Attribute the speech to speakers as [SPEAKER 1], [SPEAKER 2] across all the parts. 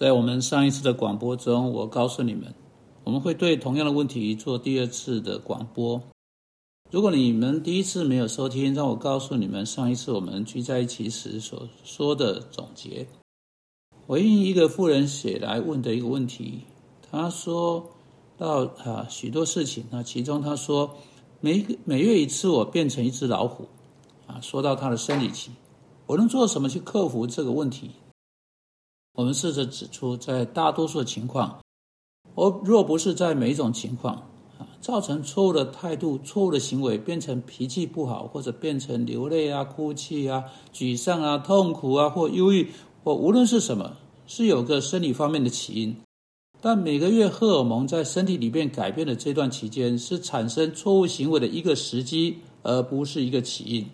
[SPEAKER 1] 在我们上一次的广播中，我告诉你们，我们会对同样的问题做第二次的广播。如果你们第一次没有收听，让我告诉你们上一次我们聚在一起时所说的总结。我应一个妇人写来问的一个问题，他说到啊许多事情，那其中他说每每月一次我变成一只老虎，啊说到他的生理期，我能做什么去克服这个问题？我们试着指出，在大多数情况，而若不是在每一种情况啊，造成错误的态度、错误的行为，变成脾气不好，或者变成流泪啊、哭泣啊、沮丧啊、痛苦啊，或忧郁，或无论是什么，是有个生理方面的起因。但每个月荷尔蒙在身体里面改变的这段期间，是产生错误行为的一个时机，而不是一个起因。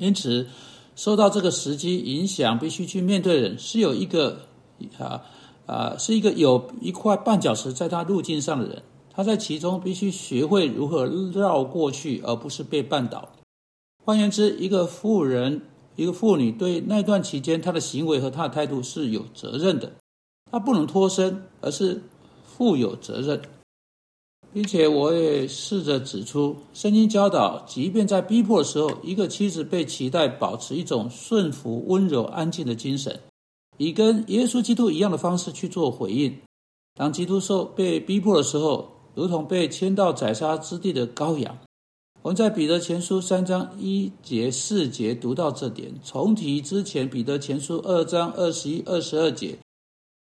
[SPEAKER 1] 因此。受到这个时机影响，必须去面对的人是有一个啊啊，是一个有一块绊脚石在他路径上的人，他在其中必须学会如何绕过去，而不是被绊倒。换言之，一个妇人、一个妇女对那段期间她的行为和她的态度是有责任的，她不能脱身，而是负有责任。并且我也试着指出，圣经教导，即便在逼迫的时候，一个妻子被期待保持一种顺服、温柔、安静的精神，以跟耶稣基督一样的方式去做回应。当基督受被逼迫的时候，如同被牵到宰杀之地的羔羊。我们在彼得前书三章一节、四节读到这点。重提之前，彼得前书二章二十一、二十二节。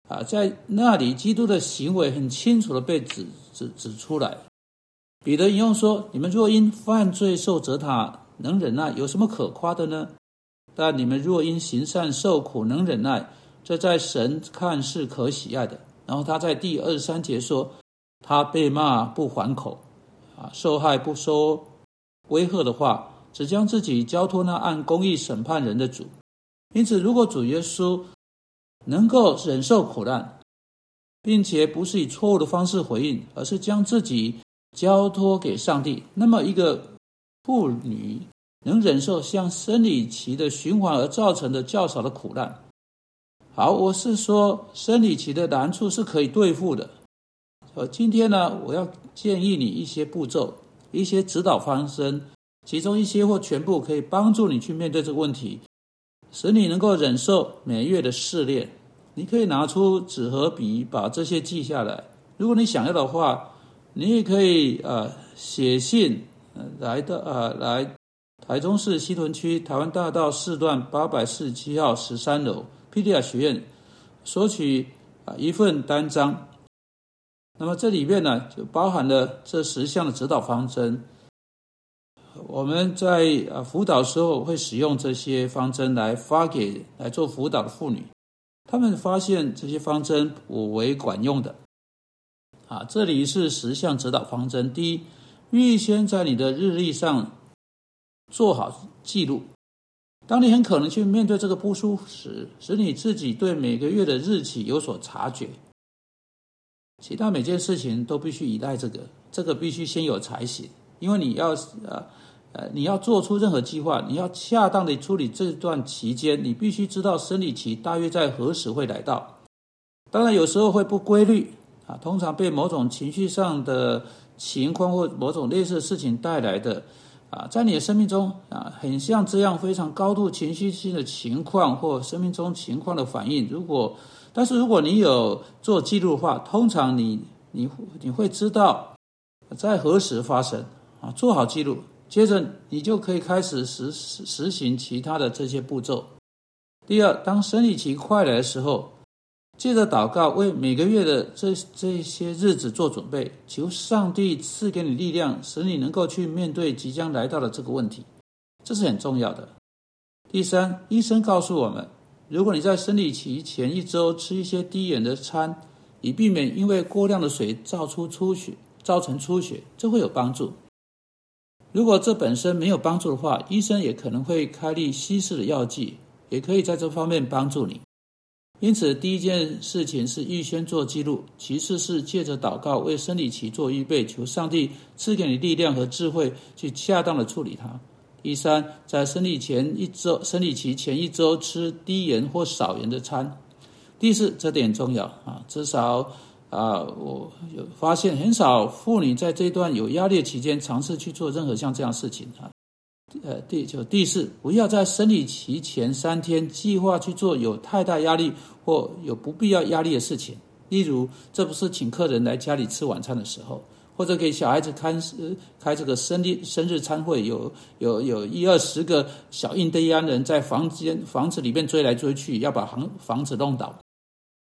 [SPEAKER 1] 啊，在那里，基督的行为很清楚的被指指指出来。彼得引用说：“你们若因犯罪受责打，能忍耐，有什么可夸的呢？但你们若因行善受苦，能忍耐，这在神看是可喜爱的。”然后他在第二十三节说：“他被骂不还口，啊，受害不说威吓的话，只将自己交托那按公义审判人的主。因此，如果主耶稣。”能够忍受苦难，并且不是以错误的方式回应，而是将自己交托给上帝。那么，一个妇女能忍受像生理期的循环而造成的较少的苦难。好，我是说生理期的难处是可以对付的。呃，今天呢，我要建议你一些步骤、一些指导方针，其中一些或全部可以帮助你去面对这个问题。使你能够忍受每月的试炼，你可以拿出纸和笔，把这些记下来。如果你想要的话，你也可以呃写信来到呃来台中市西屯区台湾大道四段八百四十七号十三楼 P D R 学院索取啊一份单张。那么这里面呢就包含了这十项的指导方针。我们在啊辅导时候会使用这些方针来发给来做辅导的妇女，他们发现这些方针颇为管用的。啊，这里是十项指导方针。第一，预先在你的日历上做好记录，当你很可能去面对这个不舒服时，使你自己对每个月的日期有所察觉。其他每件事情都必须依赖这个，这个必须先有才行。因为你要呃呃，你要做出任何计划，你要恰当的处理这段期间，你必须知道生理期大约在何时会来到。当然，有时候会不规律啊，通常被某种情绪上的情况或某种类似的事情带来的啊，在你的生命中啊，很像这样非常高度情绪性的情况或生命中情况的反应。如果，但是如果你有做记录的话，通常你你你会知道在何时发生。啊，做好记录，接着你就可以开始实实行其他的这些步骤。第二，当生理期快来的时候，借着祷告为每个月的这这些日子做准备，求上帝赐给你力量，使你能够去面对即将来到的这个问题，这是很重要的。第三，医生告诉我们，如果你在生理期前一周吃一些低盐的餐，以避免因为过量的水造出出血，造成出血，这会有帮助。如果这本身没有帮助的话，医生也可能会开立稀释的药剂，也可以在这方面帮助你。因此，第一件事情是预先做记录，其次是借着祷告为生理期做预备，求上帝赐给你力量和智慧去恰当的处理它。第三，在生理前一周、生理期前一周吃低盐或少盐的餐。第四，这点重要啊，至少啊，我有发现很少妇女在这段有压力期间尝试去做任何像这样事情啊。呃，第就第四，不要在生理期前三天计划去做有太大压力或有不必要压力的事情，例如这不是请客人来家里吃晚餐的时候。或者给小孩子开开这个生日生日餐会，有有有一二十个小印第安人在房间房子里面追来追去，要把房房子弄倒。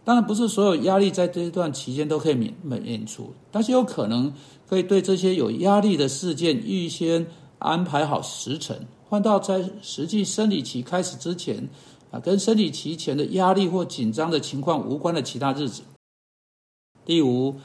[SPEAKER 1] 当然不是所有压力在这一段期间都可以免免免除，但是有可能可以对这些有压力的事件预先安排好时辰，换到在实际生理期开始之前啊，跟生理期前的压力或紧张的情况无关的其他日子。第五。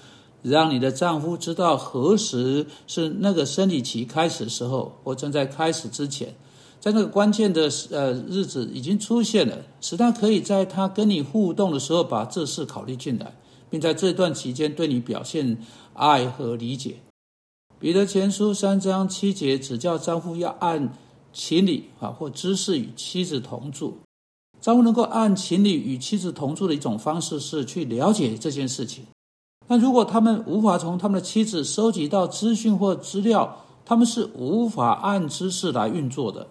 [SPEAKER 1] 让你的丈夫知道何时是那个生理期开始的时候，或正在开始之前，在那个关键的呃日子已经出现了，使他可以在他跟你互动的时候把这事考虑进来，并在这段期间对你表现爱和理解。彼得前书三章七节指教丈夫要按情理啊或知识与妻子同住。丈夫能够按情理与妻子同住的一种方式是去了解这件事情。但如果他们无法从他们的妻子收集到资讯或资料，他们是无法按知识来运作的。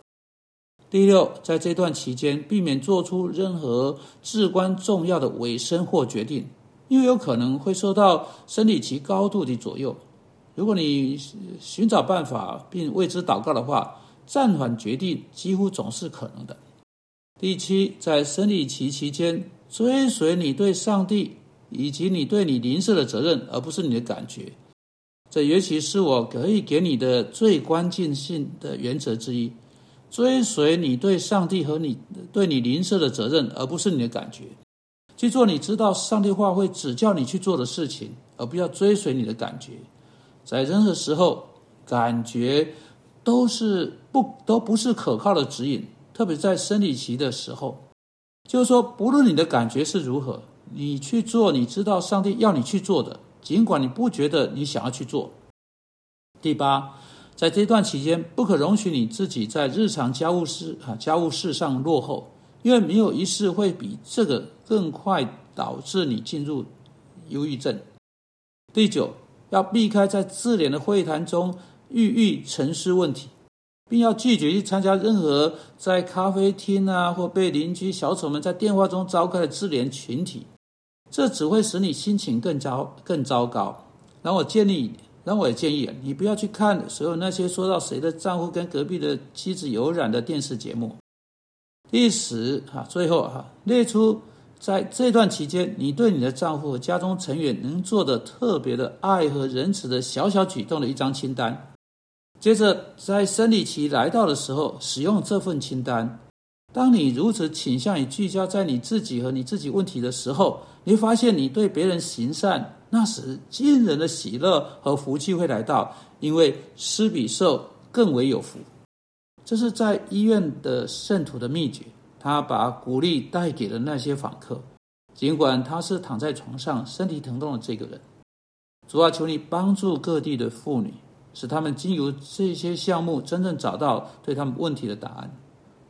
[SPEAKER 1] 第六，在这段期间，避免做出任何至关重要的尾声或决定，因为有可能会受到生理期高度的左右。如果你寻找办法并为之祷告的话，暂缓决定几乎总是可能的。第七，在生理期期间，追随你对上帝。以及你对你邻舍的责任，而不是你的感觉。这尤其是我可以给你的最关键性的原则之一：追随你对上帝和你对你灵舍的责任，而不是你的感觉。去做你知道上帝话会指教你去做的事情，而不要追随你的感觉。在任何时候，感觉都是不都不是可靠的指引，特别在生理期的时候。就是说，不论你的感觉是如何。你去做你知道上帝要你去做的，尽管你不觉得你想要去做。第八，在这段期间，不可容许你自己在日常家务事啊家务事上落后，因为没有一事会比这个更快导致你进入忧郁症。第九，要避开在自怜的会谈中郁郁沉思问题，并要拒绝去参加任何在咖啡厅啊或被邻居小丑们在电话中召开的自怜群体。这只会使你心情更糟更糟糕。然后我建议，那我也建议你不要去看所有那些说到谁的丈夫跟隔壁的妻子有染的电视节目。第十哈，最后哈，列出在这段期间你对你的丈夫和家中成员能做的特别的爱和仁慈的小小举动的一张清单。接着在生理期来到的时候，使用这份清单。当你如此倾向于聚焦在你自己和你自己问题的时候，你会发现你对别人行善，那时惊人的喜乐和福气会来到，因为施比受更为有福。这是在医院的圣徒的秘诀。他把鼓励带给了那些访客，尽管他是躺在床上身体疼痛的这个人。主啊，求你帮助各地的妇女，使他们经由这些项目真正找到对他们问题的答案。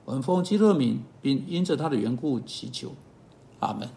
[SPEAKER 1] 文风基督名，并因着他的缘故祈求，阿门。